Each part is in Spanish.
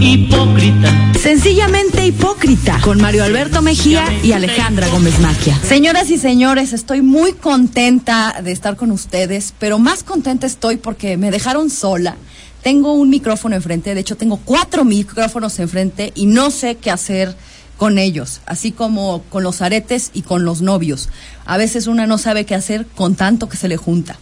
hipócrita. Sencillamente hipócrita, con Mario Alberto Mejía y Alejandra Gómez Maquia. Señoras y señores, estoy muy contenta de estar con ustedes, pero más contenta estoy porque me dejaron sola. Tengo un micrófono enfrente, de hecho tengo cuatro micrófonos enfrente y no sé qué hacer con ellos, así como con los aretes y con los novios. A veces una no sabe qué hacer con tanto que se le junta.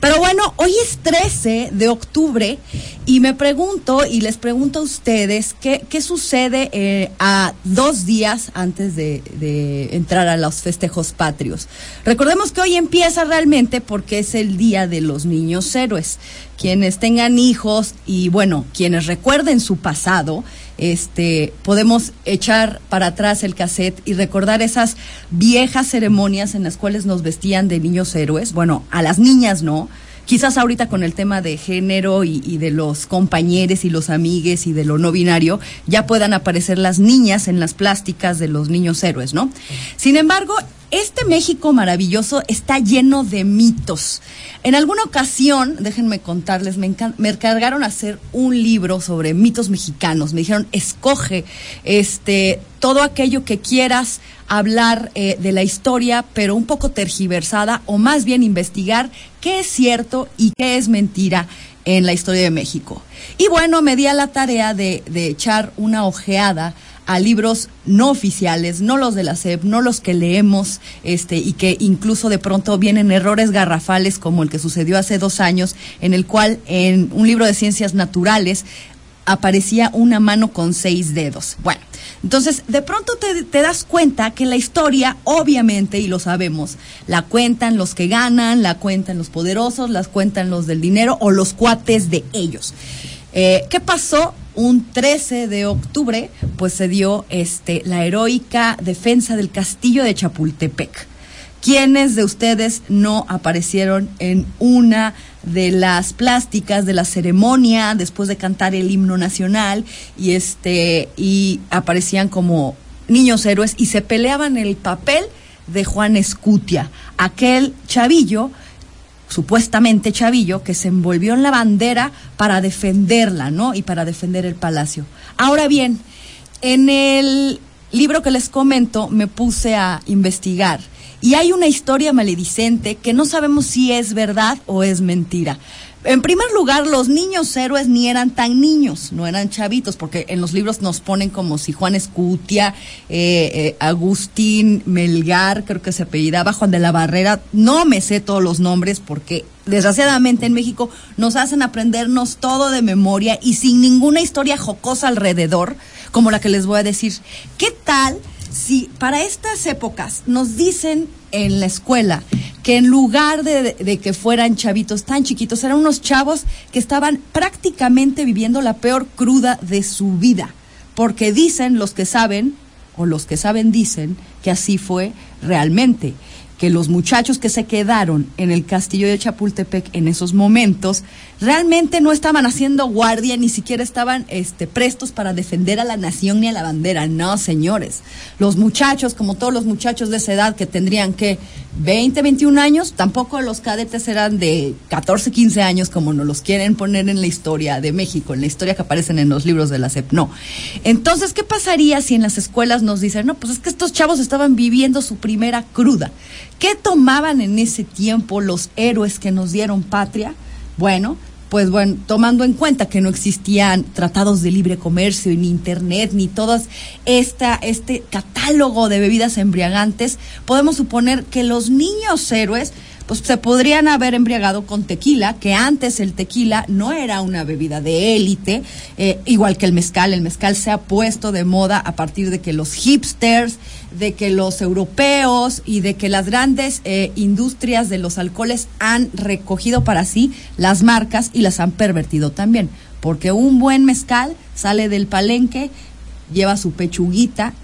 Pero bueno, hoy es 13 de octubre y me pregunto y les pregunto a ustedes qué, qué sucede eh, a dos días antes de, de entrar a los festejos patrios. Recordemos que hoy empieza realmente porque es el Día de los Niños Héroes. Quienes tengan hijos y bueno, quienes recuerden su pasado, este, podemos echar para atrás el cassette y recordar esas viejas ceremonias en las cuales nos vestían de niños héroes. Bueno, a las niñas no. Quizás ahorita con el tema de género y, y de los compañeros y los amigues y de lo no binario, ya puedan aparecer las niñas en las plásticas de los niños héroes, ¿no? Sin embargo, este México maravilloso está lleno de mitos. En alguna ocasión, déjenme contarles, me, me encargaron hacer un libro sobre mitos mexicanos. Me dijeron, escoge este, todo aquello que quieras hablar eh, de la historia, pero un poco tergiversada, o más bien investigar qué es cierto y qué es mentira en la historia de México. Y bueno, me di a la tarea de, de echar una ojeada a libros no oficiales, no los de la SEP, no los que leemos, este, y que incluso de pronto vienen errores garrafales como el que sucedió hace dos años, en el cual en un libro de ciencias naturales aparecía una mano con seis dedos. Bueno, entonces de pronto te, das cuenta que la historia, obviamente, y lo sabemos, la cuentan los que ganan, la cuentan los poderosos, las cuentan los del dinero o los cuates de ellos. Eh, ¿Qué pasó? Un 13 de octubre, pues se dio este, la heroica defensa del castillo de Chapultepec. ¿Quiénes de ustedes no aparecieron en una de las plásticas de la ceremonia después de cantar el himno nacional y este y aparecían como niños héroes y se peleaban el papel de Juan Escutia, aquel chavillo supuestamente Chavillo, que se envolvió en la bandera para defenderla, ¿no? Y para defender el palacio. Ahora bien, en el libro que les comento me puse a investigar y hay una historia maledicente que no sabemos si es verdad o es mentira. En primer lugar, los niños héroes ni eran tan niños, no eran chavitos, porque en los libros nos ponen como si Juan Escutia, eh, eh, Agustín Melgar, creo que se apellidaba, Juan de la Barrera, no me sé todos los nombres porque desgraciadamente en México nos hacen aprendernos todo de memoria y sin ninguna historia jocosa alrededor, como la que les voy a decir. ¿Qué tal si para estas épocas nos dicen en la escuela que en lugar de, de, que fueran chavitos tan chiquitos, eran unos chavos que estaban prácticamente viviendo la peor cruda de su vida? Porque dicen los que saben, o los que saben dicen, que así fue realmente que los muchachos que se quedaron en el castillo de Chapultepec en esos momentos realmente no estaban haciendo guardia, ni siquiera estaban este, prestos para defender a la nación ni a la bandera. No, señores. Los muchachos, como todos los muchachos de esa edad que tendrían que 20, 21 años, tampoco los cadetes eran de 14, 15 años como nos los quieren poner en la historia de México, en la historia que aparecen en los libros de la SEP. No. Entonces, ¿qué pasaría si en las escuelas nos dicen, no, pues es que estos chavos estaban viviendo su primera cruda? ¿Qué tomaban en ese tiempo los héroes que nos dieron patria? Bueno, pues bueno, tomando en cuenta que no existían tratados de libre comercio, ni internet, ni todo este catálogo de bebidas embriagantes, podemos suponer que los niños héroes pues se podrían haber embriagado con tequila, que antes el tequila no era una bebida de élite, eh, igual que el mezcal. El mezcal se ha puesto de moda a partir de que los hipsters, de que los europeos y de que las grandes eh, industrias de los alcoholes han recogido para sí las marcas y las han pervertido también. Porque un buen mezcal sale del palenque, lleva su pechuguita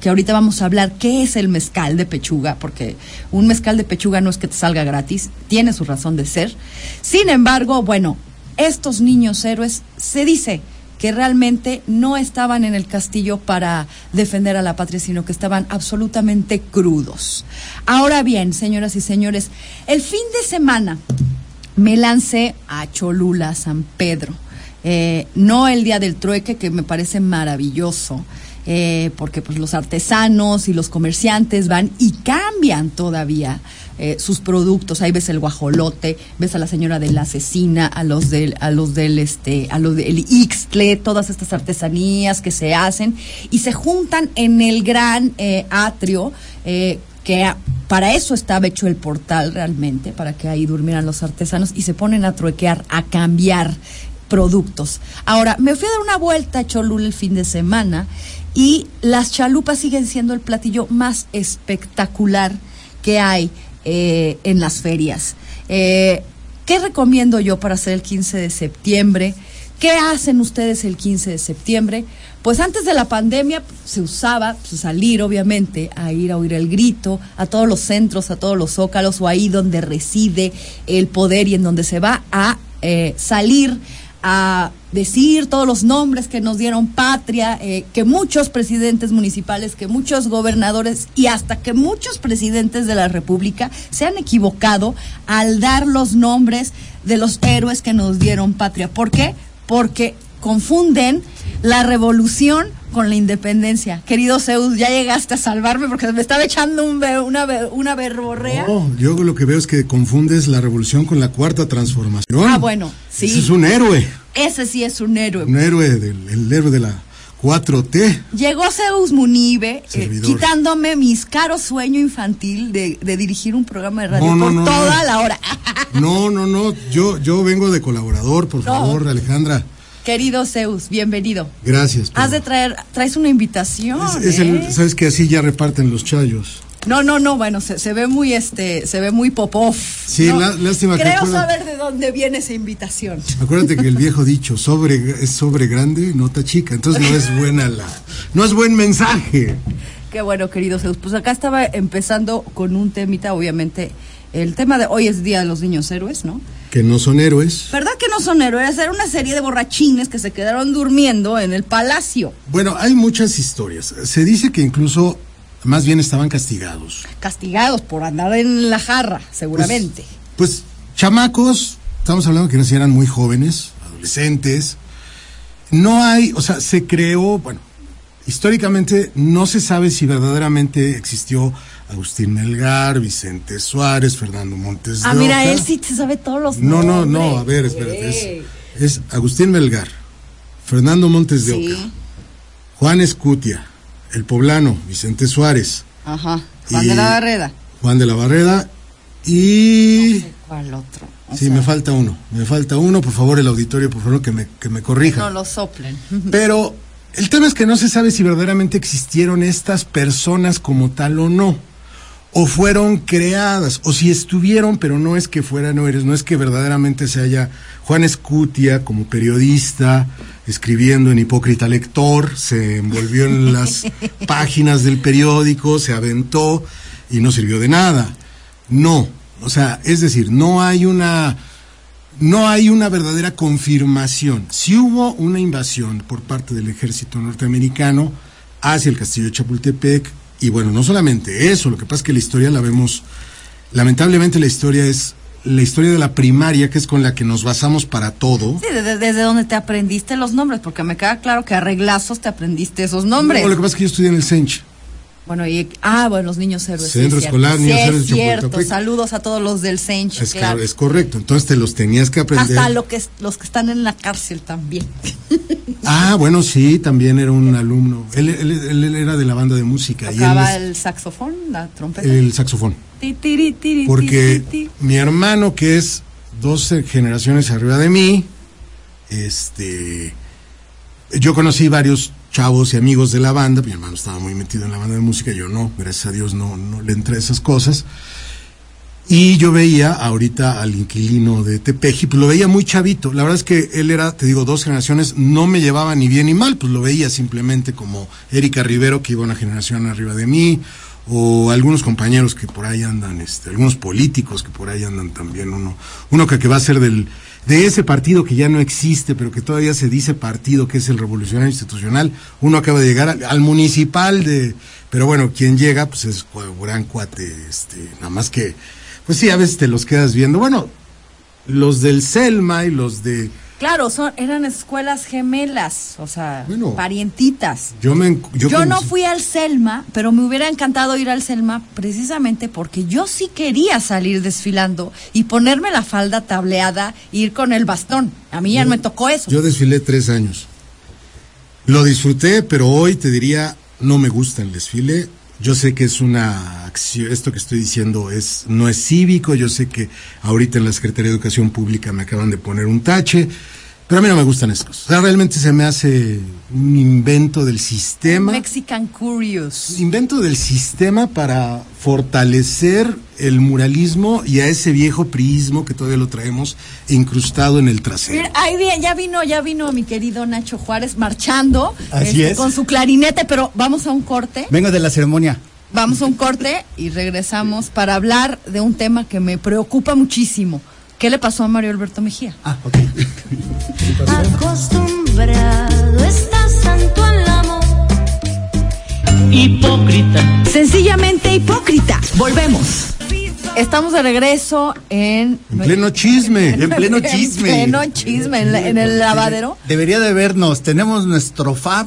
que ahorita vamos a hablar qué es el mezcal de pechuga, porque un mezcal de pechuga no es que te salga gratis, tiene su razón de ser. Sin embargo, bueno, estos niños héroes se dice que realmente no estaban en el castillo para defender a la patria, sino que estaban absolutamente crudos. Ahora bien, señoras y señores, el fin de semana me lancé a Cholula, San Pedro. Eh, no el día del trueque, que me parece maravilloso. Eh, porque pues los artesanos y los comerciantes van y cambian todavía eh, sus productos. Ahí ves el guajolote, ves a la señora de la asesina, a los del, a los del este, a los del Ixtle, todas estas artesanías que se hacen y se juntan en el gran eh, atrio eh, que para eso estaba hecho el portal realmente, para que ahí durmieran los artesanos y se ponen a truequear, a cambiar productos. Ahora, me fui a dar una vuelta a Cholula el fin de semana y las chalupas siguen siendo el platillo más espectacular que hay eh, en las ferias. Eh, ¿Qué recomiendo yo para hacer el 15 de septiembre? ¿Qué hacen ustedes el 15 de septiembre? Pues antes de la pandemia se usaba pues, salir, obviamente, a ir a oír el grito, a todos los centros, a todos los zócalos o ahí donde reside el poder y en donde se va a eh, salir a decir todos los nombres que nos dieron patria, eh, que muchos presidentes municipales, que muchos gobernadores y hasta que muchos presidentes de la República se han equivocado al dar los nombres de los héroes que nos dieron patria. ¿Por qué? Porque confunden la revolución con la independencia. Querido Zeus, ya llegaste a salvarme porque me estaba echando un una, una verborrea. No, yo lo que veo es que confundes la revolución con la cuarta transformación. Ah, bueno, sí. Ese es un héroe. Ese sí es un héroe. Un héroe, del, el héroe de la 4T. Llegó Zeus Munibe eh, quitándome mis caros sueño infantil de, de, dirigir un programa de radio por toda la hora. no, no, no, yo, yo vengo de colaborador, por favor, Alejandra. Querido Zeus, bienvenido. Gracias. Has de traer, traes una invitación. Es, ¿eh? Sabes que así ya reparten los chayos. No, no, no, bueno, se, se ve muy este, se ve muy popov. Sí, lástima Creo que saber de dónde viene esa invitación. Acuérdate que el viejo dicho, sobre es sobre grande, nota chica, entonces no es buena la no es buen mensaje. Qué bueno, querido Zeus. Pues acá estaba empezando con un temita, obviamente, el tema de hoy es Día de los Niños Héroes, ¿no? Que no son héroes. ¿Verdad que no son héroes? Era una serie de borrachines que se quedaron durmiendo en el palacio. Bueno, hay muchas historias. Se dice que incluso más bien estaban castigados. Castigados por andar en la jarra, seguramente. Pues, pues chamacos, estamos hablando que no eran muy jóvenes, adolescentes. No hay, o sea, se creó, bueno, históricamente no se sabe si verdaderamente existió Agustín Melgar, Vicente Suárez, Fernando Montes de Ah, mira, él sí te sabe todos los No, no, no, a ver, espérate. Es, Agustín Melgar, Fernando Montes de Oca, Juan Escutia, el poblano, Vicente Suárez. Ajá, Juan de la Barreda. Juan de la Barreda y... ¿Cuál otro? sí, me falta uno, me falta uno, por favor, el auditorio, por favor, que me, que me corrija. No lo soplen. Pero el tema es que no se sabe si verdaderamente existieron estas personas como tal o no o fueron creadas, o si estuvieron, pero no es que fueran no eres, no es que verdaderamente se haya Juan Escutia como periodista escribiendo en Hipócrita Lector, se envolvió en las páginas del periódico, se aventó y no sirvió de nada. No, o sea, es decir, no hay una no hay una verdadera confirmación. Si hubo una invasión por parte del ejército norteamericano hacia el castillo de Chapultepec, y bueno, no solamente eso, lo que pasa es que la historia la vemos, lamentablemente la historia es la historia de la primaria, que es con la que nos basamos para todo. Sí, desde, desde donde te aprendiste los nombres, porque me queda claro que a reglazos te aprendiste esos nombres. No, lo que pasa es que yo estudié en el CENCH. Bueno, y, ah, bueno, los niños héroes. Centro escolar, niños héroes de cierto. Saludos a todos los del CENCH. Es, claro. es correcto, entonces te los tenías que aprender. Hasta lo que, los que están en la cárcel también. Ah, bueno, sí, también era un alumno. Él, él, era de la banda de música. ¿Tocaba y el saxofón, la trompeta? El saxofón. Porque mi hermano, que es 12 generaciones arriba de mí, este, yo conocí varios chavos y amigos de la banda, mi hermano estaba muy metido en la banda de música, yo no, gracias a Dios no, no le entré a esas cosas. Y yo veía ahorita al inquilino de Tepeji, pues lo veía muy chavito. La verdad es que él era, te digo, dos generaciones, no me llevaba ni bien ni mal, pues lo veía simplemente como Erika Rivero, que iba una generación arriba de mí, o algunos compañeros que por ahí andan, este, algunos políticos que por ahí andan también, uno, uno que, que va a ser del, de ese partido que ya no existe, pero que todavía se dice partido, que es el Revolucionario Institucional, uno acaba de llegar al, municipal de, pero bueno, quien llega, pues es gran cuate, este, nada más que, pues sí, a veces te los quedas viendo, bueno, los del Selma y los de Claro, son, eran escuelas gemelas, o sea, parientitas. Yo, me, yo, no fui al Selma, pero me hubiera encantado ir al Selma precisamente porque yo sí quería salir desfilando y ponerme la falda tableada e ir con el bastón. A mí ya me tocó eso. Yo desfilé tres años. Lo disfruté, pero hoy te diría, no me gusta el desfile. Yo sé que es una acción, esto que estoy diciendo es no es cívico, yo sé que ahorita en la Secretaría de Educación Pública me acaban de poner un tache, pero a mí no me gustan esas cosas. O sea, realmente se me hace un invento del sistema. Mexican Curious. Invento del sistema para fortalecer el muralismo y a ese viejo priismo que todavía lo traemos incrustado en el trasero. Mira, ahí bien, ya vino, ya vino mi querido Nacho Juárez marchando Así este, es. con su clarinete, pero vamos a un corte. Vengo de la ceremonia. Vamos a un corte y regresamos para hablar de un tema que me preocupa muchísimo. ¿Qué le pasó a Mario Alberto Mejía? Ah, ok. Acostumbrado estás santo al amor. Hipócrita. Sencillamente hipócrita. Volvemos. Estamos de regreso en... En pleno chisme. En pleno chisme. En pleno chisme, en, el lavadero. Debería de vernos. Tenemos nuestro fab.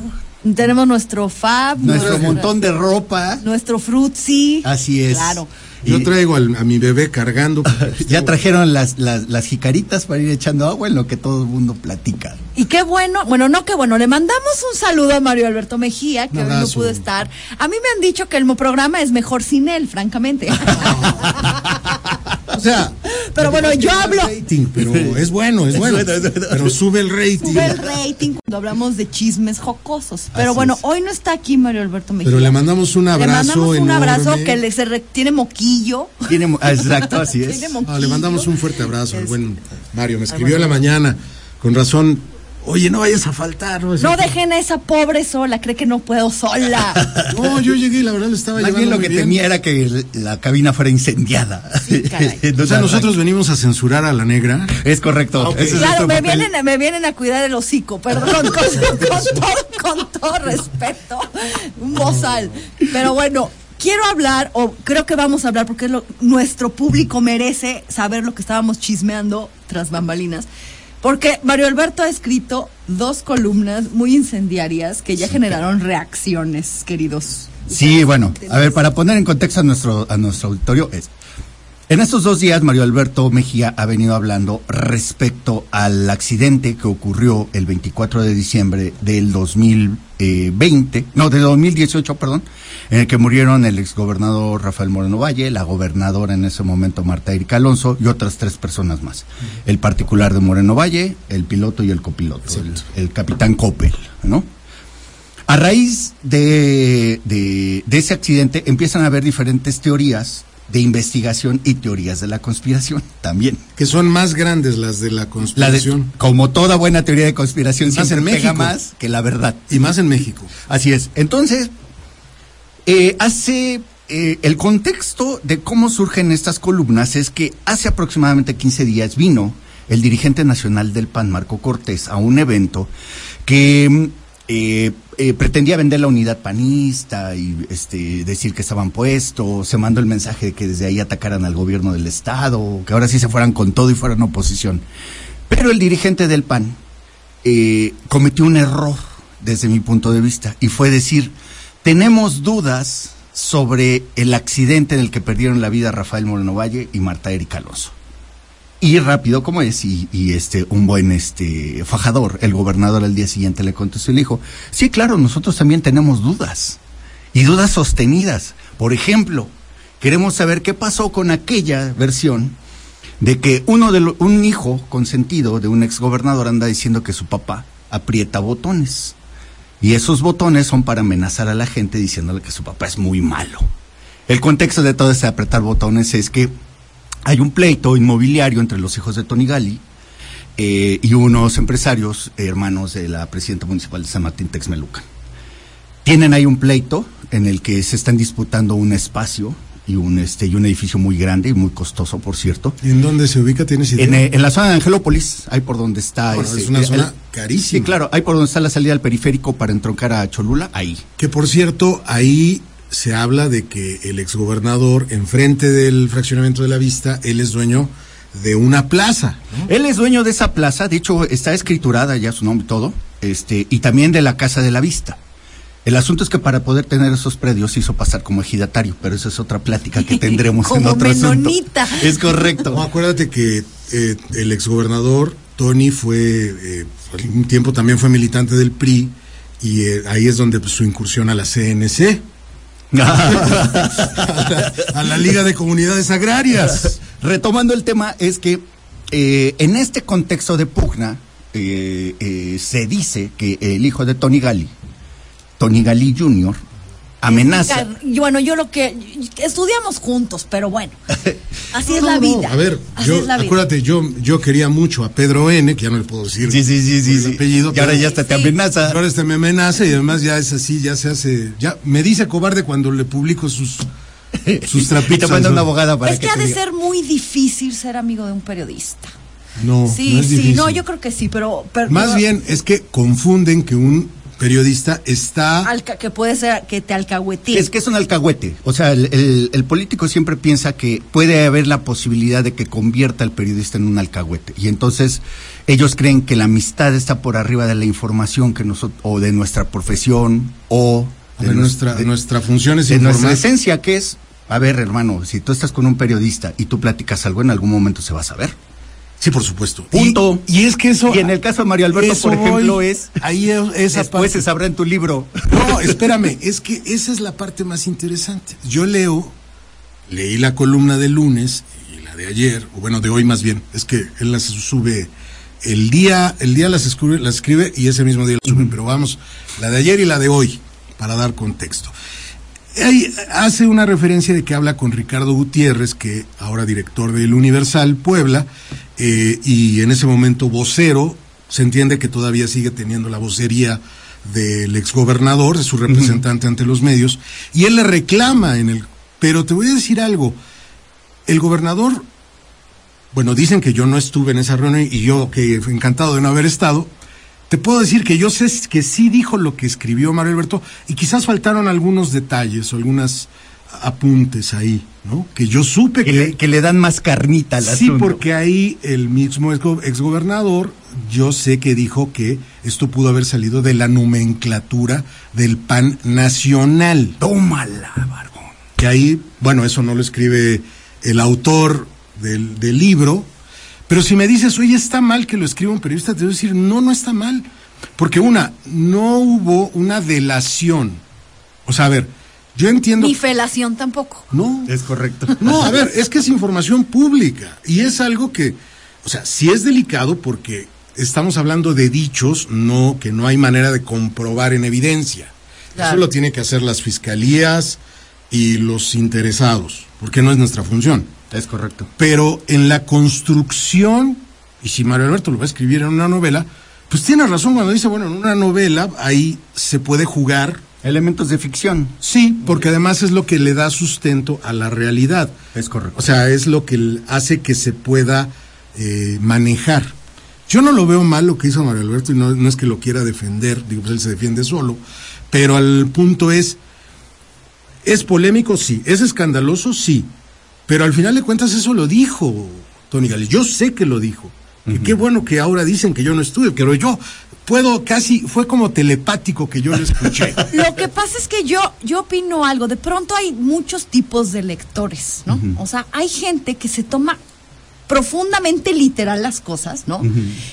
Tenemos nuestro fab. Nuestro montón de ropa. Nuestro frutzi. Así es. Claro. Yo traigo a mi bebé cargando. ya trajeron las, las, jicaritas para ir echando agua en lo que todo el mundo platica. Y qué bueno, bueno, no qué bueno, le mandamos un saludo a Mario Alberto Mejía, que hoy no pudo estar. A mí me han dicho que el programa es mejor sin él, francamente. o sea, pero bueno, yo hablo. pero es bueno, es bueno. Pero sube el rating. Sube el rating cuando hablamos de chismes jocosos. Pero bueno, hoy no está aquí Mario Alberto Mejía. Pero le mandamos un abrazo. Le mandamos un abrazo que le se tiene moquillo. Tiene, exacto, así es. le mandamos un fuerte abrazo al buen Mario. Me escribió en la mañana. Con razón, Oye, no vayas a faltar. No, dejen a esa pobre sola, cree que no puedo sola. no, yo llegué y la verdad le estaba Más bien lo que temía era que la cabina fuera incendiada. o sea, nosotros venimos a censurar a la negra. Es correcto. claro, me vienen, me vienen a cuidar el hocico, perdón, con, todo, con todo respeto. Un bozal. Pero bueno, quiero hablar, o creo que vamos a hablar, porque lo, nuestro público merece saber lo que estábamos chismeando tras bambalinas. Porque Mario Alberto ha escrito dos columnas muy incendiarias que ya generaron reacciones, queridos. Sí, bueno, a ver, para poner en contexto a nuestro, a nuestro auditorio, es, en estos dos días Mario Alberto Mejía ha venido hablando respecto al accidente que ocurrió el 24 de diciembre del 2020, no, del 2018, perdón, en el que murieron el exgobernador Rafael Moreno Valle, la gobernadora en ese momento Marta Erika Alonso y otras tres personas más. El particular de Moreno Valle, el piloto y el copiloto, el, capitán Coppel, ¿no? A raíz de, de, ese accidente empiezan a haber diferentes teorías de investigación y teorías de la conspiración también. Que son más grandes las de la conspiración. como toda buena teoría de conspiración, más en México. más que la verdad. Y más en México. Así es. Entonces, eh, hace eh, el contexto de cómo surgen estas columnas es que hace aproximadamente 15 días vino el dirigente nacional del PAN, Marco Cortés, a un evento que eh, pretendía vender la unidad panista y este, decir que estaban puestos, se mandó el mensaje de que desde ahí atacaran al gobierno del Estado, que ahora sí se fueran con todo y fueran oposición. Pero el dirigente del PAN cometió un error desde mi punto de vista y fue decir, tenemos dudas sobre el accidente en el que perdieron la vida Rafael Moreno Valle y Marta Erika Alonso. Y rápido como es, y, este, un buen este fajador, el gobernador al día siguiente le contestó y le dijo, sí, claro, nosotros también tenemos dudas, y dudas sostenidas. Por ejemplo, queremos saber qué pasó con aquella versión de que uno de un hijo consentido de un exgobernador anda diciendo que su papá aprieta botones. Y esos botones son para amenazar a la gente diciéndole que su papá es muy malo. El contexto de todo este apretar botones es que hay un pleito inmobiliario entre los hijos de Tony Gali eh, y unos empresarios hermanos de la presidenta municipal de San Martín Texmelucan. Tienen ahí un pleito en el que se están disputando un espacio y un este y un edificio muy grande y muy costoso, por cierto. ¿En dónde se ubica? ¿Tienes idea? En, eh, en la zona de Angelópolis, ahí por donde está. Bueno, es una zona carísima. Sí, claro, ahí por donde está la salida del periférico para entroncar a Cholula, ahí. Que por cierto, ahí se habla de que el exgobernador, enfrente del fraccionamiento de la vista, él es dueño de una plaza. ¿no? Él es dueño de esa plaza, de hecho está escriturada ya su nombre y todo, este, y también de la Casa de la Vista. El asunto es que para poder tener esos predios hizo pasar como ejidatario, pero eso es otra plática que tendremos en otro asunto. menonita. Es correcto. No, acuérdate que eh, el exgobernador Tony fue, eh, un tiempo también fue militante del PRI y eh, ahí es donde pues, su incursión a la CNC, a la, Liga de Comunidades Agrarias. Retomando el tema, es que eh, en este contexto de pugna, eh, eh, se dice que el hijo de Tony Gali, Tony Gali Jr., amenaza. Y Bueno, yo lo que estudiamos juntos, pero bueno, así es la no, vida. A ver, así yo, es la vida. acuérdate, yo, yo quería mucho a Pedro N, que ya no le puedo decir. Sí, sí, sí, sí, sí. apellido, y ahora ya hasta te amenaza. Ahora este me amenaza y además ya es así, ya se hace, ya me dice cobarde cuando le publico sus sus Y te trapitos. manda al una abogada para es que, que ha de diga. ser muy difícil ser amigo de un periodista. No, sí, no es sí, no, yo creo que sí, pero... pero- Más pero- bien es que confunden que un periodista está alca- que puede ser que te alcahuetee. Es que es un alcahuete. O sea, el, el- el político siempre piensa que puede haber la posibilidad de que convierta al periodista en un alcahuete. Y entonces ellos creen que la amistad está por arriba de la información que nosotros, o de nuestra profesión, o ver, nos- nuestra de- nuestra función es de nuestra esencia, que es, a ver, hermano, si tú estás con un periodista y tú platicas algo, en algún momento se va a saber. Sí, por supuesto. Punto. Y, y es que eso Y en el caso de Mario Alberto, por ejemplo, voy. es. ahí es- esa Después parte. se sabrá en tu libro. No, espérame, es que esa es la parte más interesante. Yo leo, leí la columna de lunes y la de ayer, o bueno, de hoy más bien, es que él las sube el día, el día las escribe, las escribe y ese mismo día las sube, pero vamos, la de ayer y la de hoy, para dar contexto. Ahí hace una referencia de que habla con Ricardo Gutiérrez, que ahora director del Universal Puebla, eh, y en ese momento vocero, se entiende que todavía sigue teniendo la vocería del exgobernador, de su representante ante los medios, y él le reclama en el... Pero te voy a decir algo, el gobernador, bueno, dicen que yo no estuve en esa reunión y yo que encantado de no haber estado, te puedo decir que yo sé que sí dijo lo que escribió Mario Alberto y quizás faltaron algunos detalles o algunos apuntes ahí, ¿no? Que yo supe Que que... le, que le dan más carnita al Sí, asunto. porque ahí el mismo exgo- exgobernador, yo sé que dijo que esto pudo haber salido de la nomenclatura del PAN nacional. Tómala, barbón. Que ahí, bueno, eso no lo escribe el autor del, del libro, pero si me dices, oye, está mal que lo escriba un periodista, te voy a decir, no, no está mal. Porque una, no hubo una delación. O sea, a ver, yo entiendo... Ni felación tampoco. No, Es correcto. no, a ver, es que es información pública y es algo que, o sea, sí es delicado porque estamos hablando de dichos, no que no hay manera de comprobar en evidencia. Claro. Eso lo tienen que hacer las fiscalías y los interesados, porque no es nuestra función. Es correcto. Pero en la construcción, y si Mario Alberto lo va a escribir en una novela, pues tiene razón cuando dice, bueno, en una novela ahí se puede jugar Elementos de ficción. Sí, porque además es lo que le da sustento a la realidad. Es correcto. O sea, es lo que hace que se pueda eh, manejar. Yo no lo veo mal lo que hizo Mario Alberto y no, no es que lo quiera defender, digo, pues él se defiende solo, pero el punto es, ¿es polémico? Sí. ¿Es escandaloso? Sí. Pero al final de cuentas eso lo dijo Tony Gales. Yo sé que lo dijo. Que qué bueno que ahora dicen que yo no estuve, pero yo puedo casi, fue como telepático que yo lo escuché. Lo que pasa es que yo, yo opino algo. De pronto hay muchos tipos de lectores, ¿no? O sea, hay gente que se toma profundamente literal las cosas, ¿no?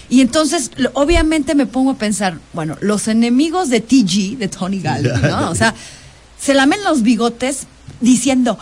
Y entonces, lo- obviamente me pongo a pensar, bueno, los enemigos de TG, de Tony Galli, ¿no? O sea, se lamen los bigotes diciendo,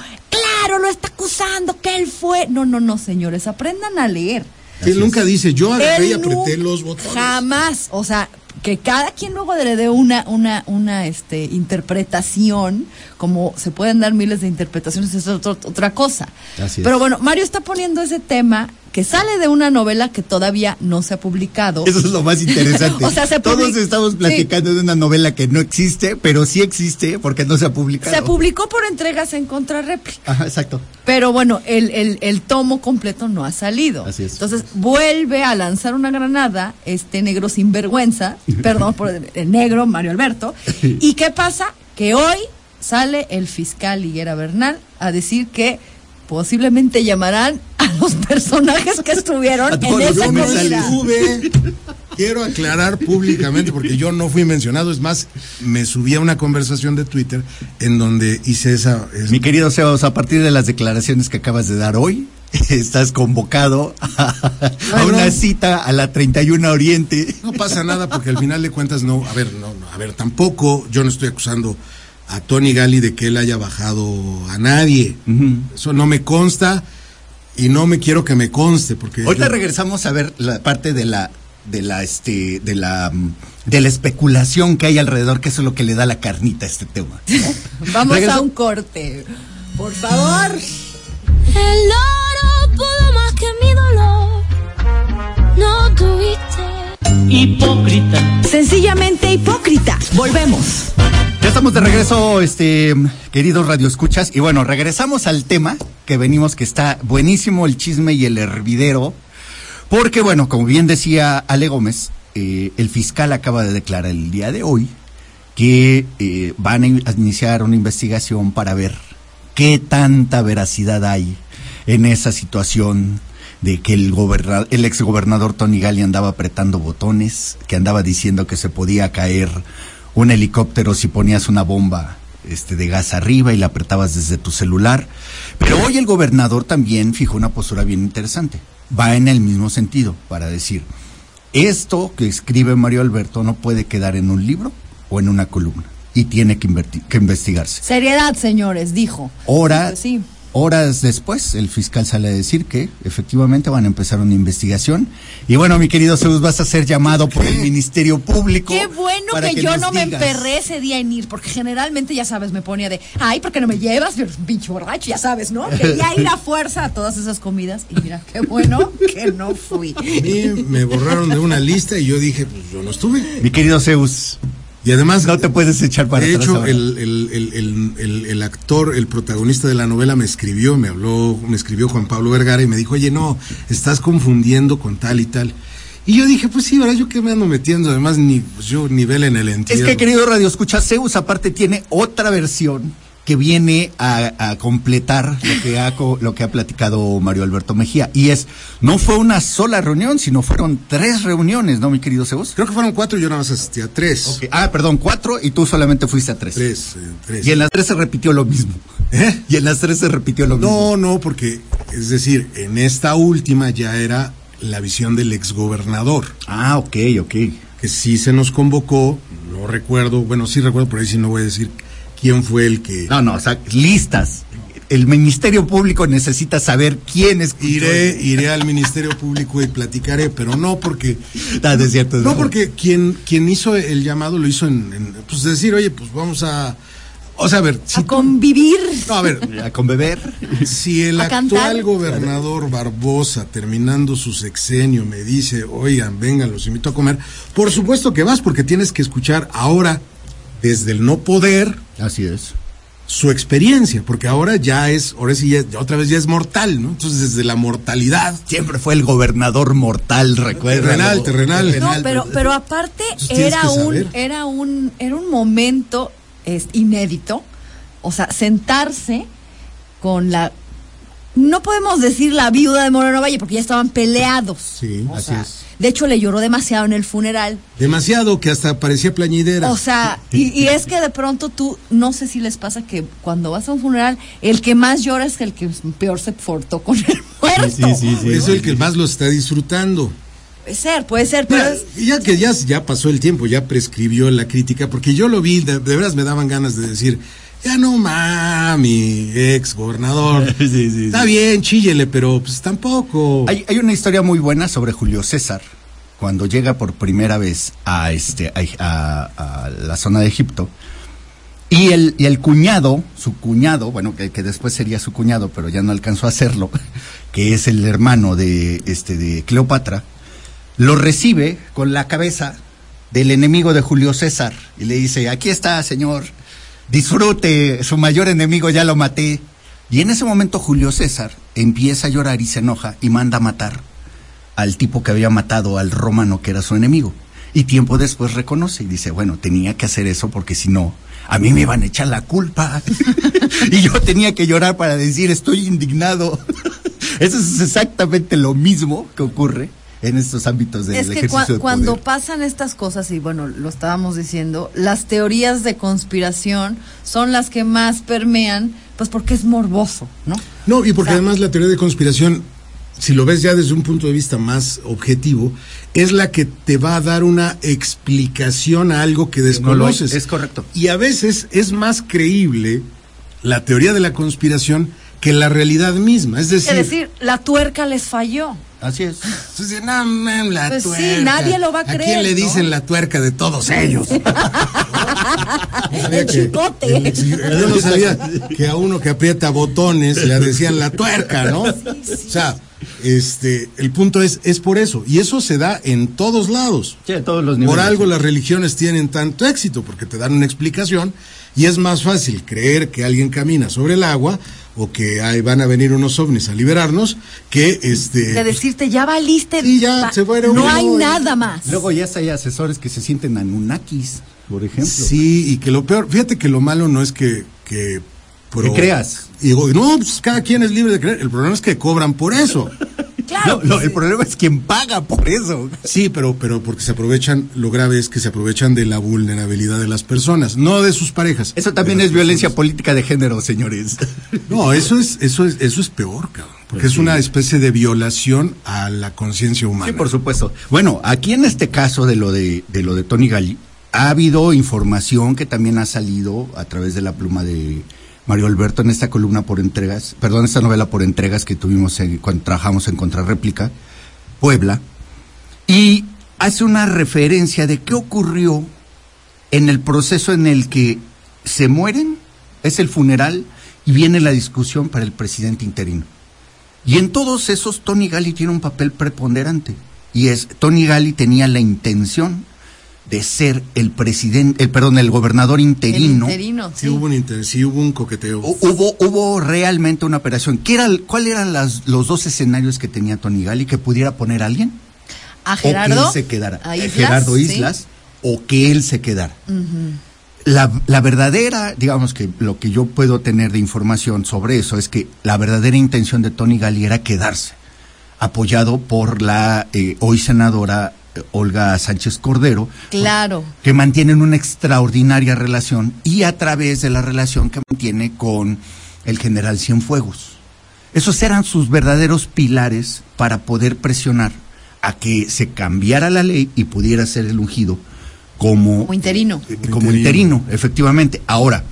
claro, lo está acusando, que él fue. No, no, no, señores, aprendan a leer. Él nunca dice, yo agarré y apreté los botones. Jamás. O sea, que cada quien luego le dé una, una, una este, interpretación, como se pueden dar miles de interpretaciones, es otro- otra cosa. Así es. Pero bueno, Mario está poniendo ese tema que sale de una novela que todavía no se ha publicado. Eso es lo más interesante. O sea, se Todos estamos sí. platicando de una novela que no existe, pero sí existe porque no se ha publicado. Se publicó por entregas en contrarréplica. Ajá, exacto. Pero bueno, el, el, el tomo completo no ha salido. Así es. Entonces vuelve a lanzar una granada, este negro sinvergüenza, perdón por el negro, Mario Alberto. ¿Y qué pasa? Que hoy sale el fiscal Higuera Bernal a decir que posiblemente llamarán a los personajes que estuvieron A en esa Yo no comerciales. comida. Quiero aclarar públicamente porque yo no fui mencionado. Es más, me subí a una conversación de Twitter en donde hice esa. es- Mi querido Sebas, a partir de las declaraciones que acabas de dar hoy, estás convocado a, una cita a la 31 Oriente. No pasa nada porque al final de cuentas no, a ver, no, no, a ver, tampoco yo no estoy acusando a Tony Gali de que él haya bajado a nadie. Eso no me consta y no me quiero que me conste porque Ahorita yo- regresamos a ver la parte de la de la este de la de la especulación que hay alrededor, que eso es lo que le da la carnita a este tema. Vamos Regreso- a un corte. Por favor. El oro pudo más que mi dolor. No tuviste. hipócrita. Sencillamente hipócrita. Volvemos. Ya estamos de regreso, este, queridos radioescuchas, y bueno, regresamos al tema que venimos, que está buenísimo el chisme y el hervidero, porque bueno, como bien decía Ale Gómez, eh, el fiscal acaba de declarar el día de hoy que eh, van a in- a iniciar una investigación para ver qué tanta veracidad hay en esa situación de que el, el exgobernador Tony Gali andaba apretando botones, que andaba diciendo que se podía caer un helicóptero si ponías una bomba este, de gas arriba y la apretabas desde tu celular. Pero hoy el gobernador también fijó una postura bien interesante. Va en el mismo sentido, para decir, esto que escribe Mario Alberto no puede quedar en un libro o en una columna y tiene que, que investigarse. Seriedad, señores, dijo. Hora- Pues sí. Horas después, el fiscal sale a decir que efectivamente van a empezar una investigación. Y bueno, mi querido Zeus, vas a ser llamado por el Ministerio Público. Qué bueno para que, yo no me emperré ese día en ir, porque generalmente, ya sabes, me ponía de, ay, ¿por qué no me llevas? Pinche borracho, ya sabes, ¿no? Quería ir a fuerza a todas esas comidas y mira, qué bueno que no fui. a mí me borraron de una lista y yo dije, pues yo no estuve. Mi querido Zeus, Y además no te puedes echar para de atrás hecho, ahora. el, el- el- el- actor, el protagonista de la novela me escribió, me habló, me escribió Juan Pablo Vergara y me dijo, oye, no, estás confundiendo con tal y tal. Y yo dije, pues sí, ¿verdad? Yo qué me ando metiendo, además, ni pues, yo nivel en el Es entierro. que, querido Radio Escucha, Zeus aparte tiene otra versión que viene a, a completar lo que, ha, lo que ha platicado Mario Alberto Mejía. Y es, no fue una sola reunión, sino fueron tres reuniones, ¿no, mi querido Zeus? Creo que fueron cuatro y yo nada más asistí a tres. Ah, perdón, cuatro y tú solamente fuiste a tres. Tres, eh, tres. Y en las tres se repitió lo mismo. ¿Eh? Y en las tres se repitió lo mismo. No, no, porque, es decir, en esta última ya era la visión del exgobernador, Ah, ok, ok. que sí se nos convocó, no recuerdo, bueno, sí recuerdo, por ahí sí no voy a decir quién fue el que... No, no, o sea, listas. El Ministerio Público necesita saber quién es. Iré, iré al Ministerio Público y platicaré, pero no porque... Ah, de cierto, No no. porque quien, quien hizo el llamado lo hizo en, en, pues decir, oye, pues vamos a... O sea, a ver, si A tú- convivir. no, a ver, A con beber. Si el A actual cantar. gobernador Barbosa, terminando su sexenio, me dice, oigan, vengan, los invito a comer, por supuesto que vas, porque tienes que escuchar ahora, desde el no poder, Así es. su experiencia, porque ahora ya es, ahora sí, ya, otra vez ya es mortal, ¿no? Entonces, desde la mortalidad, Siempre fue el gobernador mortal, recuerda. Terrenal, terrenal. No, pero, pero aparte era un, era un, era un momento es, inédito. O sea, sentarse con la no podemos decir la viuda de Moreno Valle porque ya estaban peleados. Sí, O así sea, es. De hecho, le lloró demasiado en el funeral. demasiado que hasta parecía plañidera. O sea, y, y es que de pronto tú, no sé si les pasa que cuando vas a un funeral, el que más llora es el que peor se portó con el muerto. Por eso el que más lo está disfrutando. Puede ser, puede ser, pero Mira, es, ya que ya, ya pasó el tiempo, ya prescribió la crítica, porque yo lo vi, de, de veras me daban ganas de decir, ya no mami, ex gobernador. Sí, sí, sí. Está bien, chíllele, pero pues tampoco. Hay, hay una historia muy buena sobre Julio César cuando llega por primera vez a este a, a- a la zona de Egipto y el, y el cuñado, su cuñado, bueno que, que después sería su cuñado, pero ya no alcanzó a hacerlo, que es el hermano de este de Cleopatra, lo recibe con la cabeza del enemigo de Julio César y le dice, aquí está, señor, disfrute, su mayor enemigo ya lo maté. Y en ese momento Julio César empieza a llorar y se enoja y manda a matar al tipo que había matado al romano que era su enemigo. Y tiempo después reconoce y dice, bueno, tenía que hacer eso porque si no, a mí me iban a echar la culpa. y yo tenía que llorar para decir, estoy indignado. Eso es exactamente lo mismo que ocurre en estos ámbitos del es que ejercicio de cuando poder. pasan estas cosas, y bueno, lo estábamos diciendo, las teorías de conspiración son las que más permean, pues porque es morboso, ¿no? No, y porque O sea, además la teoría de conspiración, si lo ves ya desde un punto de vista más objetivo, es la que te va a dar una explicación a algo que no lo hay. desconoces. Es correcto. Y a veces es más creíble la teoría de la conspiración que la realidad misma. Es decir, Es decir, la tuerca les falló. Así es. Entonces, no, man, la Pues sí, tuerca. nadie lo va a ¿A creer, quién le ¿no? dicen la tuerca de todos ellos? El chicote. Sí, yo no sabía que a uno que aprieta botones le decían la tuerca, ¿no? O sea, este, el punto es, es por eso. Y eso se da en todos lados. Sí, a todos los Por niveles. algo las religiones tienen tanto éxito, porque te dan una explicación y es más fácil creer que alguien camina sobre el agua o que ahí van a venir unos ovnis a liberarnos que este... De decirte, ya valiste. Sí, ya, va- se fuera No hay y- nada más. Luego ya hay asesores que se sienten anunnakis, por ejemplo. Sí, y que lo peor, fíjate que lo malo no es que... que Que creas. Y digo, no, pues cada quien es libre de creer. El problema es que cobran por eso. Claro. No, no, el problema es quien paga por eso. Sí, pero, pero porque se aprovechan, lo grave es que se aprovechan de la vulnerabilidad de las personas, no de sus parejas. Eso también es violencia política de género, señores. No, eso es, eso es, eso es peor, cabrón. Porque es una especie de violación a la conciencia humana. Sí, por supuesto. Bueno, aquí en este caso de lo de, de lo de Tony Gali, ha habido información que también ha salido a través de la pluma de Mario Alberto en esta columna por entregas, perdón, esta novela por entregas que tuvimos cuando trabajamos en Contrarréplica, Puebla, y hace una referencia de qué ocurrió en el proceso en el que se mueren, es el funeral y viene la discusión para el presidente interino. Y en todos esos Tony Gali tiene un papel preponderante. Y es, Tony Gali tenía la intención de ser el presidente, el, perdón, el gobernador El interino. interino, Sí, sí. hubo un inter- sí hubo un coqueteo. Hu- Hubo, hubo realmente una operación. ¿Qué era, ¿Cuáles eran las- los dos escenarios que tenía Tony Gali? ¿Que pudiera poner a alguien? A o que Gerardo. él se quedara. A Islas, Gerardo sí. Islas. O que él se quedara. la, la verdadera, digamos que lo que yo puedo tener de información sobre eso es que la verdadera intención de Tony Gali era quedarse, apoyado por la eh, hoy senadora eh, Olga Sánchez Cordero, Claro. que mantienen una extraordinaria relación y a través de la relación que mantiene con el general Cienfuegos. Esos eran sus verdaderos pilares para poder presionar a que se cambiara la ley y pudiera ser el ungido como, Como interino. eh, como interino, efectivamente. Ahora,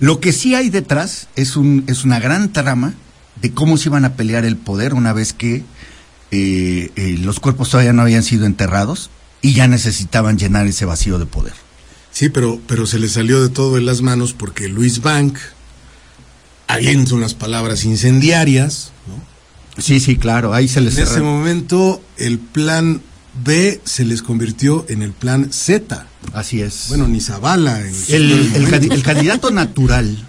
lo que sí hay detrás es, un, es una gran trama de cómo se iban a pelear el poder una vez que eh, eh, los cuerpos todavía no habían sido enterrados y ya necesitaban llenar ese vacío de poder. Sí, pero, pero se le salió de todo en las manos porque Luis Bank avienta unas palabras incendiarias. ¿no? Sí, sí, claro, ahí se les En ese momento el plan B se les convirtió en el plan Z. Así es. Bueno, ni Zavala. En el, candidato natural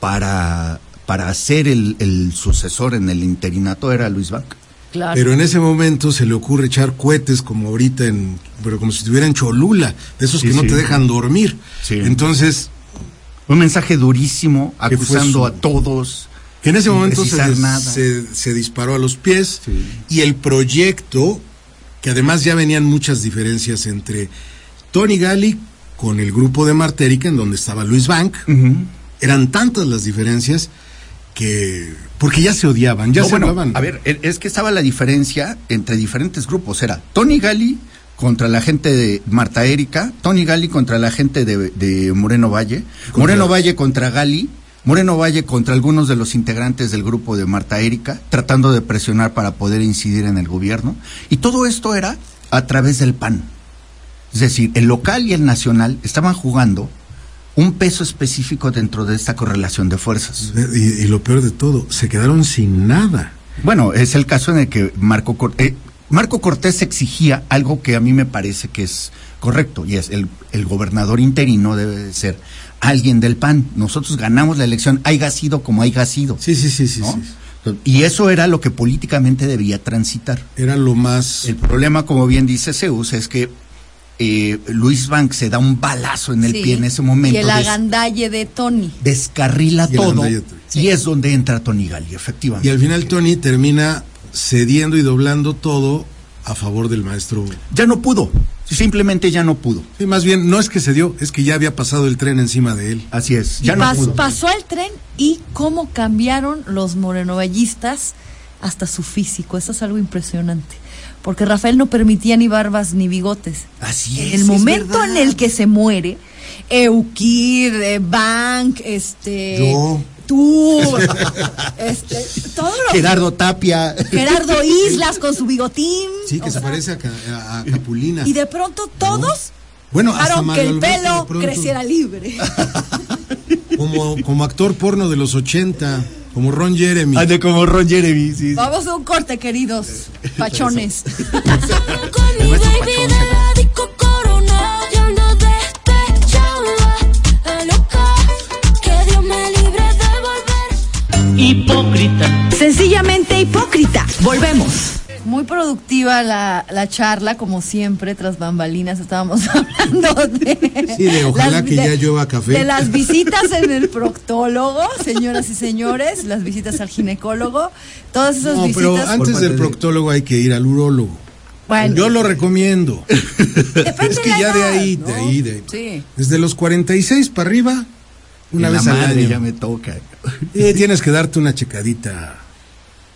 para, para ser el, el sucesor en el interinato era Luis Bank. Claro. Pero en ese momento se le ocurre echar cohetes como ahorita en, pero como si estuviera en Cholula, de esos Sí, que no sí. te dejan dormir. Sí. Entonces, Un mensaje durísimo, acusando su- a todos. que en ese momento se, nada. se, se disparó a los pies Sí. y el proyecto, que además ya venían muchas diferencias entre Tony Gali con el grupo de Martérica, en donde estaba Luis Bank, eran tantas las diferencias que, porque ya se odiaban, ya No, se bueno, hablaban. a ver, e- es que estaba la diferencia entre diferentes grupos. Era Tony Gali contra la gente de Marta Erika, Tony Gali contra la gente de, de Moreno Valle, Contra- Moreno Valle contra Gali, Moreno Valle contra algunos de los integrantes del grupo de Marta Erika, tratando de presionar para poder incidir en el gobierno. Y todo esto era a través del PAN. Es decir, el local y el nacional estaban jugando un peso específico dentro de esta correlación de fuerzas. y, y lo peor de todo, se quedaron sin nada. Bueno, es el caso en el que Marco Cortés, Marco Cortés exigía algo que a mí me parece que es correcto, y es el, el gobernador interino debe de ser alguien del PAN. Nosotros ganamos la elección, haya sido como haya sido. Sí, sí, sí, sí, ¿no? sí. Y eso era lo que políticamente debía transitar. Era lo más... El problema, como bien dice Zeus, es que eh, Luis Bank se da un balazo en el Sí. pie en ese momento. Y el agandalle de Tony. descarrila Y todo. Y es donde entra Tony Gali, efectivamente. Y al final Tony termina cediendo y doblando todo a favor del maestro. Ya no pudo. Simplemente ya no pudo. Sí, más bien, no es que se dio, es que ya había pasado el tren encima de él. Así es. Y Ya no pas- pudo. pasó el tren y cómo cambiaron los morenovallistas hasta su físico. Eso es algo impresionante. Porque Rafael no permitía ni barbas ni bigotes. Así En es. el es momento verdad. en el que se muere, Eukir, eh, Bank, este. Yo. Tú, este, todos los- Gerardo Tapia. Gerardo Islas con su bigotín. Sí, que se sea, parece a, Ca- a- a Capulina. Y de pronto todos Bueno, hasta que el pelo pronto, creciera libre. Como, como actor porno de los 80, como Ron Jeremy. Ande como Ron Jeremy. sí, sí. Vamos a un corte, queridos pachones. Hipócrita. Sencillamente hipócrita. Volvemos. Muy productiva la, la charla, como siempre, tras bambalinas estábamos hablando de... Sí, de ojalá que ya llueva café. De las visitas en el proctólogo, señoras y señores, las visitas al ginecólogo, todas esas No, pero visitas... antes Por del proctólogo hay que ir al urólogo. Bueno, Yo lo recomiendo. depende es que ya de ahí, ¿no? de ahí, de ahí. Sí. Desde los 46 para arriba, una En vez la al madre año. ya me toca. Eh, tienes que darte una checadita.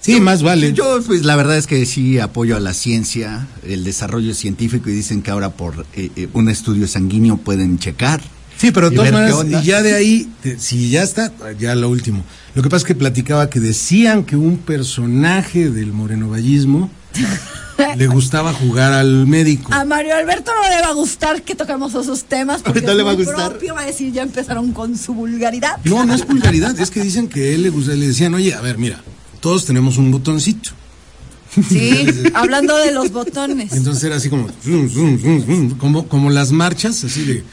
Sí, más vale. Yo, pues la verdad es que sí apoyo a la ciencia, el desarrollo científico y dicen que ahora por eh, eh, un estudio sanguíneo pueden checar. Sí, pero de y todas maneras, ya de ahí, te- si ya está, ya lo último. Lo que pasa es que platicaba que decían que un personaje del morenovallismo le gustaba jugar al médico. A Mario Alberto no le va a gustar que toquemos esos temas porque No le va a gustar. propio, va a decir ya empezaron con su vulgaridad. No, no es vulgaridad, es que dicen que él le gusta, le decían, oye, a ver, mira, todos tenemos un botoncito. Sí, hablando de los botones. Entonces era así como, como, como las marchas, así de.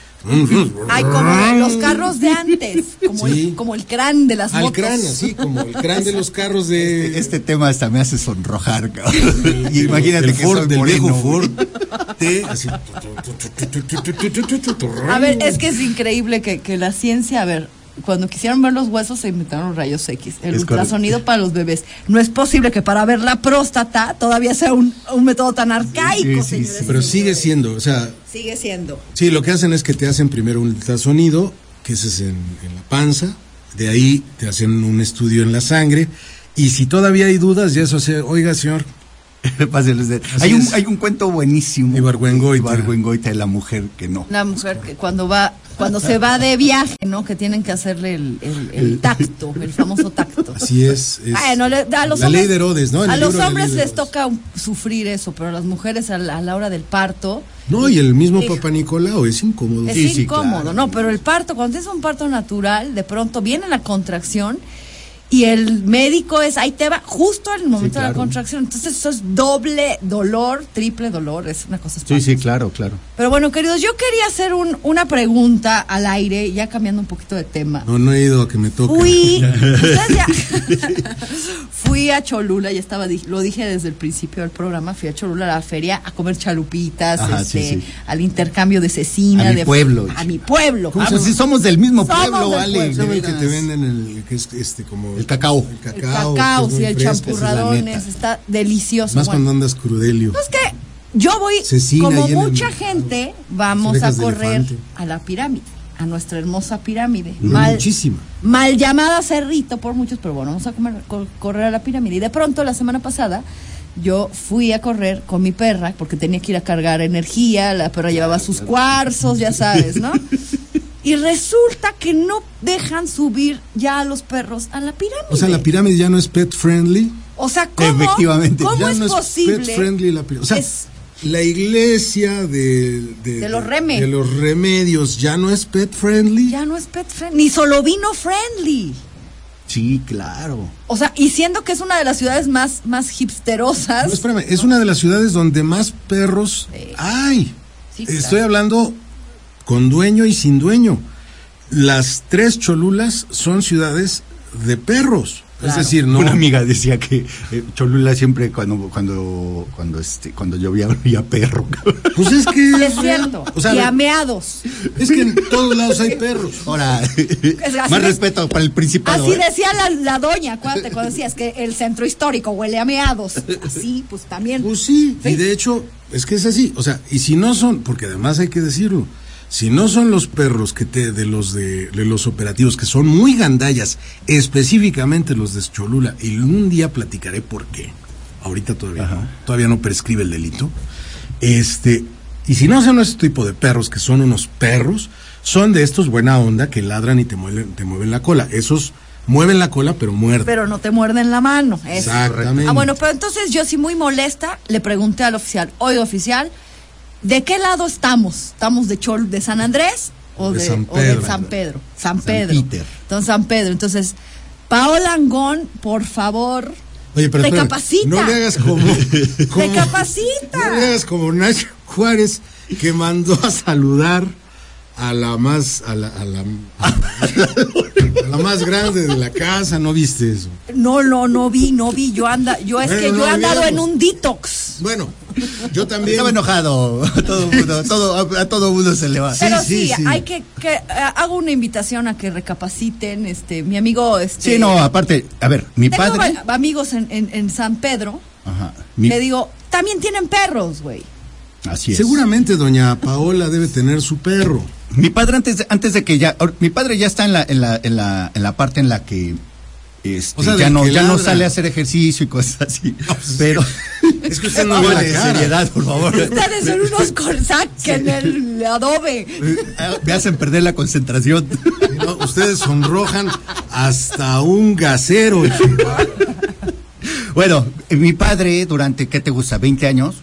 Ay, como los carros de antes, como, Sí. el, como el crán de las Al motos. cráneo, así como el crán de los carros de. Este tema hasta me hace sonrojar, cabrón. Y imagínate que Ford, soy del moreno, viejo güey. Ford. Así. A ver, es que es increíble que, que la ciencia, a ver, cuando quisieron ver los huesos se inventaron rayos X, el Es ultrasonido para los bebés. No es posible que para ver la próstata todavía sea un, un método tan arcaico, Sí, sí, señores sí. Pero sigue siendo, o sea, Sigue siendo. sí, lo que hacen es que te hacen primero un ultrasonido, que ese es en, en la panza, de ahí te hacen un estudio en la sangre, y si todavía hay dudas, ya eso hace, oiga, señor, Hay un, hay un cuento buenísimo. Ibargüengoitia. Ibargüengoitia de la mujer que no. La mujer que cuando va, cuando se va de viaje, ¿no? Que tienen que hacerle el, el- el tacto, el famoso tacto. así es. es a los la hombres, ley de Herodes, ¿no? En a los hombres les toca sufrir eso, pero a las mujeres a la, a la hora del parto No, y el mismo Hijo. Papá Nicolau es incómodo. es Sí, sí, incómodo, claro. ¿no? Pero el parto, cuando tienes un parto natural, de pronto viene la contracción y el médico es, ahí te va, justo en el momento de la contracción. Entonces eso es doble dolor, triple dolor, es una cosa Sí, sí, espantosa. claro, claro. Pero bueno, queridos, yo quería hacer un- una pregunta al aire, ya cambiando un poquito de tema. No, no he ido a que me toque. Fui, ya- fui a Cholula, ya estaba, di- lo dije desde el principio del programa, fui a Cholula a la feria a comer chalupitas, Ajá, este, sí, sí. al intercambio de cecina. A mi de, pueblo. A mi pueblo. Pues vamos. si somos del mismo Somos pueblo, del vale. pueblo. ¿Saben de que te venden el, que es este como El cacao. El el cacao, cacao, que es sí, el es champurradones, está delicioso. Más Bueno, cuando andas crudelio. es que yo voy, Cecina como el mucha gente, vamos a correr a la pirámide, a nuestra hermosa pirámide. No, muchísima. mal llamada Cerrito por muchos, pero bueno, vamos a comer- co- correr a la pirámide. Y de pronto, la semana pasada, yo fui a correr con mi perra, porque tenía que ir a cargar energía, la perra llevaba sus cuarzos, ya sabes, ¿no? Y resulta que no dejan subir ya a los perros a la pirámide. O sea, la pirámide ya no es pet friendly. O sea, ¿cómo, Efectivamente, ¿cómo ya es no es posible? pet friendly la pirámide. O sea, Es- la iglesia de, De los reme. de los remedios ya no es pet friendly. Ya no es pet friendly, ni solo vino friendly. Sí, claro. O sea, y siendo que es una de las ciudades más, más hipsterosas. No, espérame, es una de las ciudades donde más perros Sí. hay. Sí, Estoy hablando con dueño y sin dueño. Las tres Cholulas son ciudades de perros. Es decir, no. Una amiga decía que eh, Cholula siempre cuando cuando cuando este cuando llovía olía perro. Pues es que. Es cierto. O sea, y ameados. es que en todos lados hay perros. Ahora, así más de- respeto para el principado. Así ¿eh? decía la, la doña, acuérdate, cuando decías que el centro histórico huele a meados. Así, pues también. Pues sí, Sí. y de hecho, es que es así. O sea, y si no son, porque además hay que decirlo, si no son los perros que te, de los de, de los operativos, que son muy gandallas, específicamente los de Cholula, y un día platicaré por qué. Ahorita todavía no, todavía no prescribe el delito. Este, y si no son ese tipo de perros que son unos perros, son de estos buena onda que ladran y te mueven, te mueven la cola. Esos mueven la cola, pero muerden. Pero no te muerden la mano. Exactamente. Ah, bueno, pero entonces yo sí muy molesta, le pregunté al oficial, oye oficial, ¿de qué lado estamos? ¿Estamos de Chol, de San Andrés o De de, San o de Pedro. San Pedro? San San Pedro. Peter. Entonces, San Pedro. Entonces, Paola Angón, por favor, Oye, pero espera, recapacita. no le hagas como, como recapacita. no le hagas como Nacho Juárez que mandó a saludar a la más a la, a la, a la más grande de la casa, ¿no viste eso? No, no, no vi, no vi. Yo anda, yo es Bueno, que no yo he andado en un detox. Bueno, yo también Estaba enojado. A todo mundo, todo, a, a todo mundo se le va. Pero sí, sí, sí. hay que, que eh, hago una invitación a que recapaciten, este, mi amigo, este. Sí, no, aparte, a ver, mi tengo padre. va- amigos en, en, en San Pedro. Ajá, mi- Le digo, también tienen perros, güey. así es. Seguramente doña Paola debe tener su perro. Mi padre antes de, antes de que ya, mi padre ya está en la, en la, en la, en la parte en la que este, O sea, ya no, ya no sale a hacer ejercicio y cosas así. Pero Es que usted no ve la de cara. seriedad, por favor. Ustedes son unos colsac en el adobe. Me hacen perder la concentración. No, ustedes sonrojan hasta un gasero. Bueno, eh, mi padre durante, ¿qué te gusta? 20 años,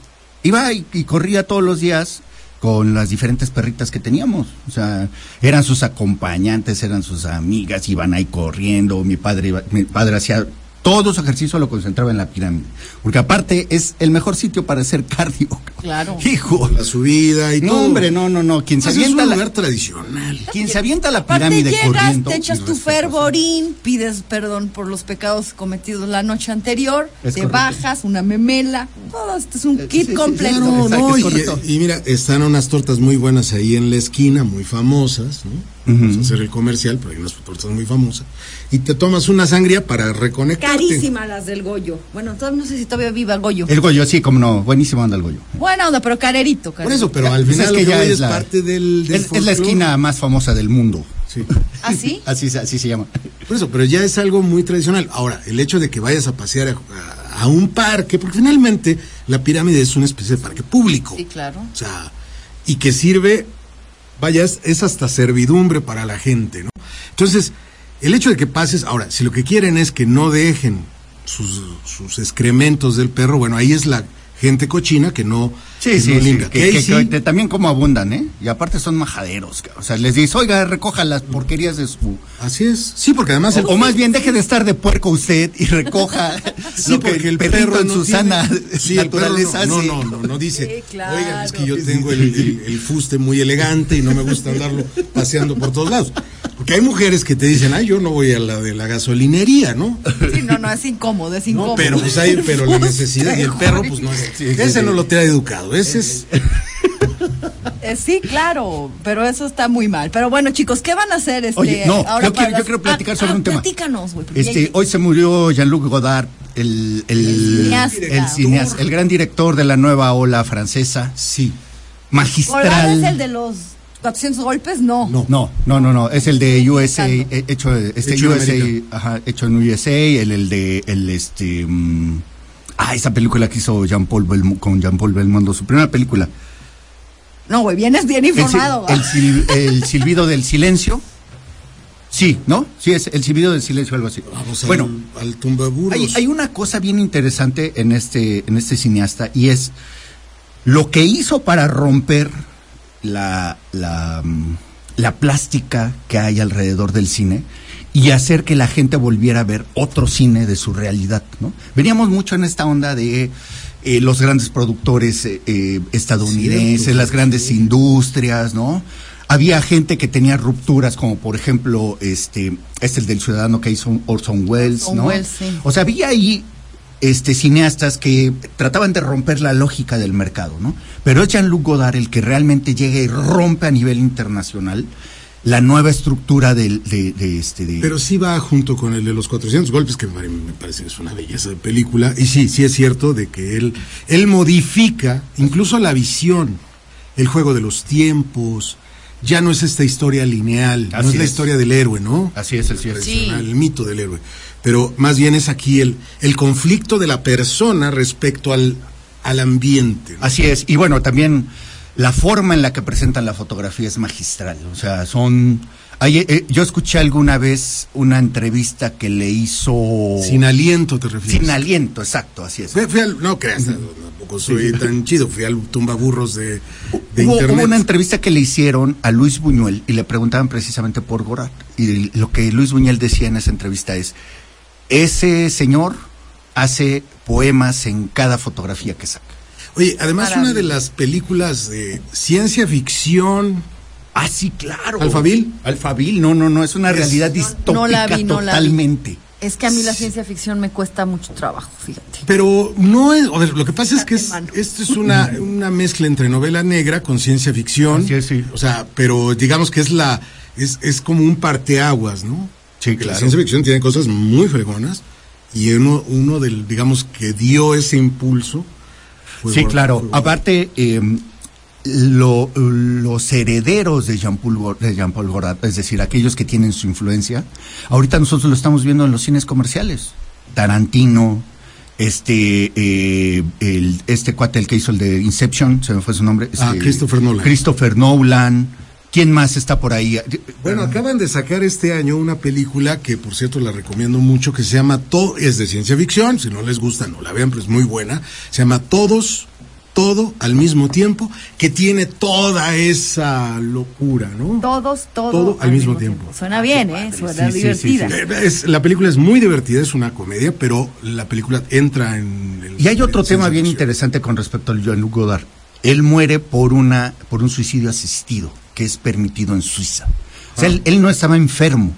iba y, y corría todos los días con las diferentes perritas que teníamos. O sea, eran sus acompañantes, eran sus amigas, iban ahí corriendo. Mi padre, iba- mi padre hacía todo su ejercicio lo concentraba en la pirámide. Porque aparte es el mejor sitio para hacer cardio. Claro. Hijo. La subida y No, todo. hombre, no, no, no. Quien se Pues es un avienta la, tradicional. quien se avienta la pirámide llegas, corriendo. te echas tu fervorín, pides perdón por los pecados cometidos la noche anterior, Es te correcto. bajas, una memela, todo esto es un Eh, kit sí, sí, completo. Claro, Exacto, no, y, correcto. y mira, están unas tortas muy buenas ahí en la esquina, muy famosas, ¿no? Vamos a hacer el comercial, pero hay unas tortas muy famosas. Y te tomas una sangría para reconectarte. Carísimas las del Goyo. Bueno, entonces no sé si todavía viva Goyo. El Goyo, sí, como no. Buenísimo anda el Goyo. Buena onda, pero carerito, Por eso, pero al Pues final es que ya es la- parte del, del Es, es la esquina más famosa del mundo. Sí. ¿Ah, sí? Así, se- así se llama. Por eso, pero ya es algo muy tradicional. Ahora, el hecho de que vayas a pasear a, a- a un parque, porque finalmente la pirámide es una especie de parque público. Sí, claro. O sea, y que sirve, vaya, es, hasta servidumbre para la gente, ¿no? Entonces, el hecho de que pases, ahora, si lo que quieren es que no dejen sus excrementos del perro, bueno, ahí es la gente cochina que no, Sí, sí, sí, que, también como abundan, ¿eh? Y aparte son majaderos. ca- O sea, les dices, oiga, recoja las porquerías de su... Así es. Sí, porque además... O, el- o más bien, deje de estar de puerco usted y recoja Sí, lo que porque el perrito perro en no su tiene- sana Sí, naturaleza no, no, no, no, no dice. Sí, claro. Oigan, es que yo tengo el, el- el fuste muy elegante y no me gusta andarlo paseando por todos lados. Porque hay mujeres que te dicen, ay, yo no voy a la de la gasolinería, ¿no? Sí, no, no, es incómodo, es incómodo. No, pero pues hay, pero la necesidad y el perro, pues no es. Ese no lo te ha educado, ese es. Eh, sí, claro, pero eso está muy mal. Pero bueno, chicos, ¿qué van a hacer este Oye, no, ahora yo quiero, yo quiero platicar Ah, sobre ah, un tema. Platícanos, güey. porque Este, hoy se murió Jean-Luc Godard, el, el, El cineasta. el cineasta, el gran director de la nueva ola francesa. Sí. Magistral. ¿Colgado es el de los 400 golpes? No. No. No, no, no, no, es el de USA, eh, hecho, este Hecho en USA, ajá, hecho en USA, el, el de, el este, mm, ah, esa película que hizo Jean Paul con Jean Paul Belmondo, su primera película. No, güey, vienes bien El, sil- informado. el sil- el silbido del silencio. Sí, ¿no? Sí, es el silbido del silencio, algo así. Vamos al, bueno, al tumbaburros. hay, hay una cosa bien interesante en este, en este cineasta y es lo que hizo para romper la, la, mm, la plástica que hay alrededor del cine y hacer que la gente volviera a ver otro cine de su realidad, ¿no? Veníamos mucho en esta onda de eh, los grandes productores eh, eh, estadounidenses, las grandes industrias, ¿no? Había gente que tenía rupturas, como por ejemplo, este, es el del ciudadano que hizo Orson Welles, Orson ¿no? Welles, sí. O sea, había ahí este, cineastas que trataban de romper la lógica del mercado, ¿no? Pero es Jean-Luc Godard el que realmente llega y rompe a nivel internacional la nueva estructura del, de, de este... De, Pero sí va junto con el de los 400 golpes, que me pare- me parece que es una belleza de película. Y sí, sí es cierto de que él, él modifica incluso la visión, el juego de los tiempos. Ya no es esta historia lineal, no es la historia del héroe, ¿no? Así es, así es. Tradicional, El mito del héroe. Pero más bien es aquí el, el conflicto de la persona respecto al, al ambiente. ¿no? Así es. Y bueno, también la forma en la que presentan la fotografía es magistral. O sea, son... hay, eh, yo escuché alguna vez una entrevista que le hizo... Sin aliento te refieres. Sin aliento, exacto, así es. Fui, fui al, no creas, tampoco soy tan chido. Fui al tumbaburros de, de Hubo, internet. hubo una entrevista que le hicieron a Luis Buñuel y le preguntaban precisamente por Gorat. Y lo que Luis Buñuel decía en esa entrevista es, ese señor hace poemas en cada fotografía que saca. Oye, además Maravilla. una de las películas de ciencia ficción. Ah, sí, claro. ¿Alfabil? Alfabil, no, no, no, es una Es- realidad No- distópica no la vi, no la vi. totalmente. Es que a mí la ciencia ficción me cuesta mucho trabajo, fíjate. Pero no es, a ver, lo que pasa es que es, esto es una, una mezcla entre novela negra con ciencia ficción. Es, sí. O sea, pero digamos que es la, es, es como un parteaguas, ¿no? Sí, Que La claro. ciencia ficción tiene cosas muy fregonas y uno, uno del, digamos, que dio ese impulso. fue Sí, claro. fue Aparte, eh, lo- los herederos de Jean-Paul Jean-Paul Gorat, es decir, aquellos que tienen su influencia, ahorita nosotros lo estamos viendo en los cines comerciales. Tarantino, este, eh, el, este cuate, el que hizo el de Inception, se me fue su nombre. Ah, este, Christopher Nolan. Christopher Nolan. ¿Quién más está por ahí? Bueno, acaban de sacar este año una película que, por cierto, la recomiendo mucho, que se llama Todo, es de ciencia ficción, si no les gusta, no la vean, pero es muy buena. Se llama Todos, Todo al mismo tiempo, que tiene toda esa locura, ¿no? Todos, todo, Todo al mismo tiempo. Suena bien, ¿eh? Suena Sí, sí, sí, divertida. Es- la película es muy divertida, es una comedia, pero la película entra en... el- Y hay otro tema bien ficción. interesante con respecto al Jean-Luc Godard. Él muere por una por un suicidio asistido, que es permitido en Suiza. O sea, él, él no estaba enfermo,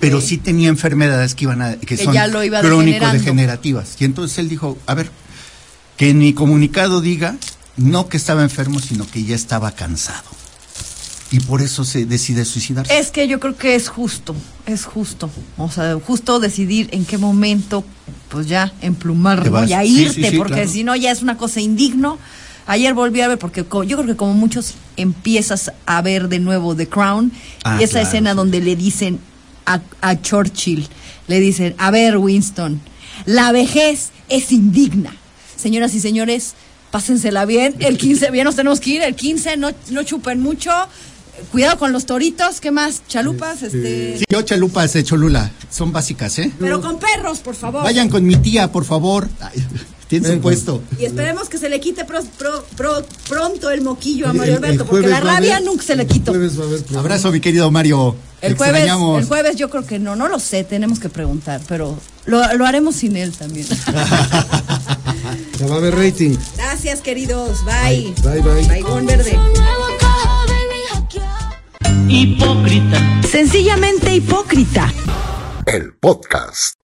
pero sí tenía enfermedades que iban a que, Que son ya lo iba crónico degenerando. degenerativas. Y entonces él dijo, a ver, que en mi comunicado diga no que estaba enfermo, sino que ya estaba cansado. Y por eso se decide suicidarse. Es que yo creo que es justo, es justo. O sea, justo decidir en qué momento, pues ya, emplumar Te ¿no? vas. y a Sí, irte, sí, sí, porque claro. si no ya es una cosa indigno. Ayer volví a ver, porque co- yo creo que como muchos empiezas a ver de nuevo The Crown, Ah, y esa claro, escena sí. donde le dicen a, a Churchill, le dicen, a ver Winston, la vejez es indigna. Señoras y señores, pásensela bien, el 15, bien nos tenemos que ir, el 15, no, no chupen mucho, cuidado con los toritos, ¿qué más? Chalupas, este... Sí, yo chalupas de Cholula, son básicas, ¿eh? Pero con perros, por favor. Vayan con mi tía, por favor. Ay, Tiene su Venga. puesto. Y esperemos que se le quite pro- pro- pro- pronto el moquillo a Mario Alberto, porque la rabia haber- nunca se le quitó. jueves va a haber programa. Abrazo, mi querido Mario. El jueves, el jueves yo creo que no, no lo sé, tenemos que preguntar, pero lo, lo haremos sin él también. Ya va a haber rating. Gracias, queridos. Bye. Bye, bye. Baigón verde. Hipócrita. Sencillamente hipócrita. El podcast.